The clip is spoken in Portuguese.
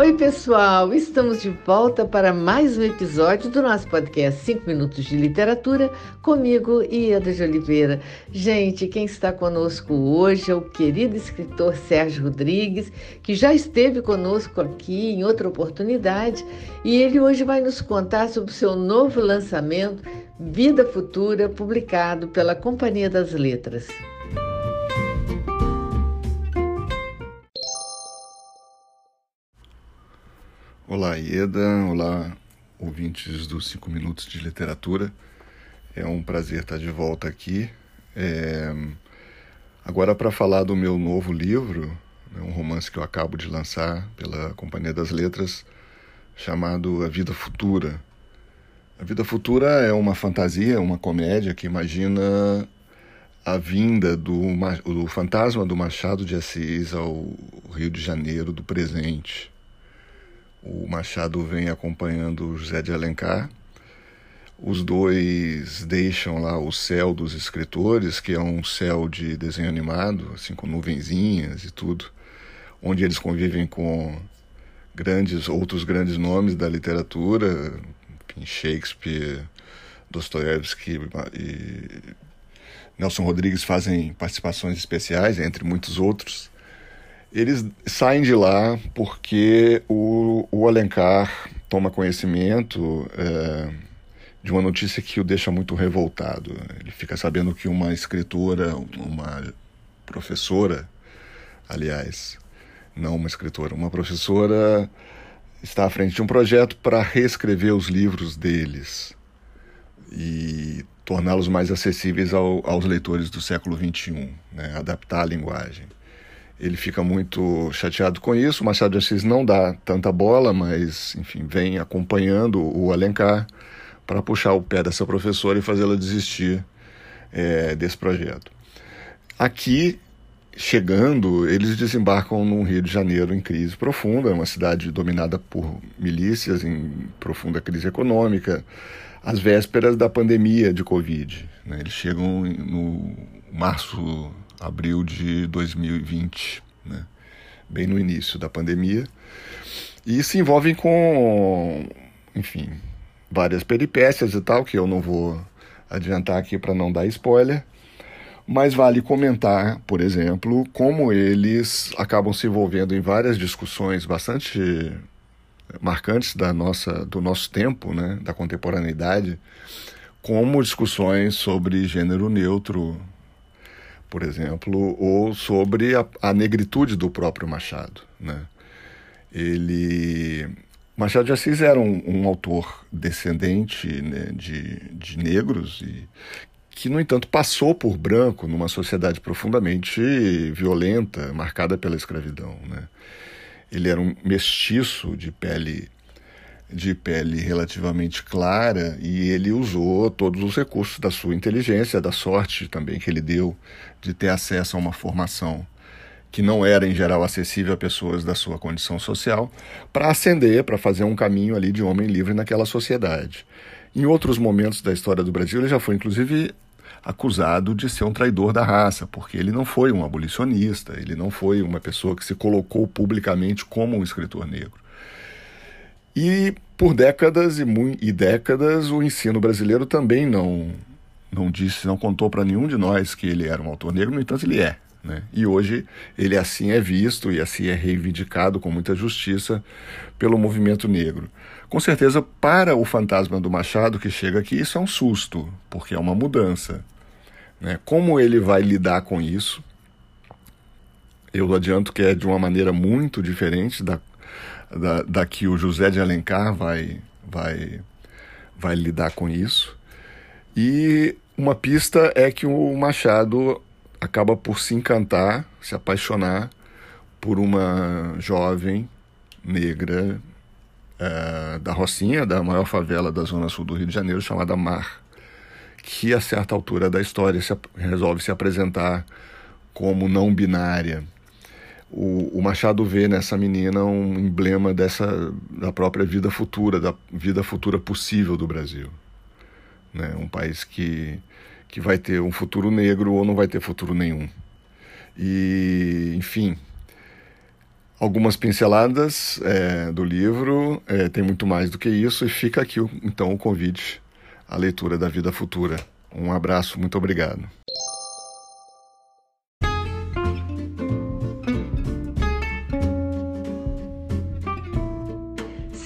Oi, pessoal! Estamos de volta para mais um episódio do nosso podcast 5 Minutos de Literatura, comigo, Ieda de Oliveira. Gente, quem está conosco hoje é o querido escritor Sérgio Rodrigues, que já esteve conosco aqui em outra oportunidade, e ele hoje vai nos contar sobre o seu novo lançamento, Vida Futura, publicado pela Companhia das Letras. Olá, Ieda. Olá, ouvintes dos 5 Minutos de Literatura. É um prazer estar de volta aqui. É... Agora, para falar do meu novo livro, né, um romance que eu acabo de lançar pela Companhia das Letras, chamado A Vida Futura. A Vida Futura é uma fantasia, uma comédia que imagina a vinda do, do fantasma do Machado de Assis ao Rio de Janeiro do presente o Machado vem acompanhando José de Alencar. Os dois deixam lá o céu dos escritores, que é um céu de desenho animado, assim com nuvenzinhas e tudo, onde eles convivem com grandes outros grandes nomes da literatura, Shakespeare, Dostoiévski e Nelson Rodrigues fazem participações especiais, entre muitos outros. Eles saem de lá porque o, o Alencar toma conhecimento é, de uma notícia que o deixa muito revoltado. Ele fica sabendo que uma escritora, uma professora, aliás, não uma escritora, uma professora está à frente de um projeto para reescrever os livros deles e torná-los mais acessíveis ao, aos leitores do século XXI, né? adaptar a linguagem. Ele fica muito chateado com isso. O Machado de Assis não dá tanta bola, mas, enfim, vem acompanhando o Alencar para puxar o pé dessa professora e fazê-la desistir é, desse projeto. Aqui, chegando, eles desembarcam no Rio de Janeiro em crise profunda, uma cidade dominada por milícias em profunda crise econômica, às vésperas da pandemia de Covid. Né? Eles chegam no março abril de 2020, né? bem no início da pandemia, e se envolvem com, enfim, várias peripécias e tal, que eu não vou adiantar aqui para não dar spoiler, mas vale comentar, por exemplo, como eles acabam se envolvendo em várias discussões bastante marcantes da nossa, do nosso tempo, né, da contemporaneidade, como discussões sobre gênero neutro, por exemplo, ou sobre a, a negritude do próprio Machado. Né? Ele Machado de Assis era um, um autor descendente né, de, de negros e que, no entanto, passou por branco numa sociedade profundamente violenta, marcada pela escravidão. Né? Ele era um mestiço de pele de pele relativamente clara e ele usou todos os recursos da sua inteligência, da sorte também que ele deu de ter acesso a uma formação que não era em geral acessível a pessoas da sua condição social, para ascender, para fazer um caminho ali de homem livre naquela sociedade. Em outros momentos da história do Brasil, ele já foi inclusive acusado de ser um traidor da raça, porque ele não foi um abolicionista, ele não foi uma pessoa que se colocou publicamente como um escritor negro. E por décadas e, e décadas o ensino brasileiro também não não disse, não contou para nenhum de nós que ele era um autor negro, no entanto ele é. Né? E hoje ele assim é visto e assim é reivindicado com muita justiça pelo movimento negro. Com certeza, para o fantasma do Machado que chega aqui, isso é um susto, porque é uma mudança. Né? Como ele vai lidar com isso? Eu adianto que é de uma maneira muito diferente da da, da que o José de Alencar vai, vai, vai lidar com isso. E uma pista é que o Machado acaba por se encantar, se apaixonar por uma jovem negra é, da Rocinha, da maior favela da zona sul do Rio de Janeiro, chamada Mar, que a certa altura da história se, resolve se apresentar como não binária o, o, Machado vê nessa menina um emblema dessa da própria vida futura, da vida futura possível do Brasil. Né? Um país que, que vai ter um futuro negro ou não vai ter futuro nenhum. E, enfim, algumas pinceladas é, do livro, é, tem muito mais do que isso, e fica aqui então o convite à leitura da Vida Futura. Um abraço, muito obrigado.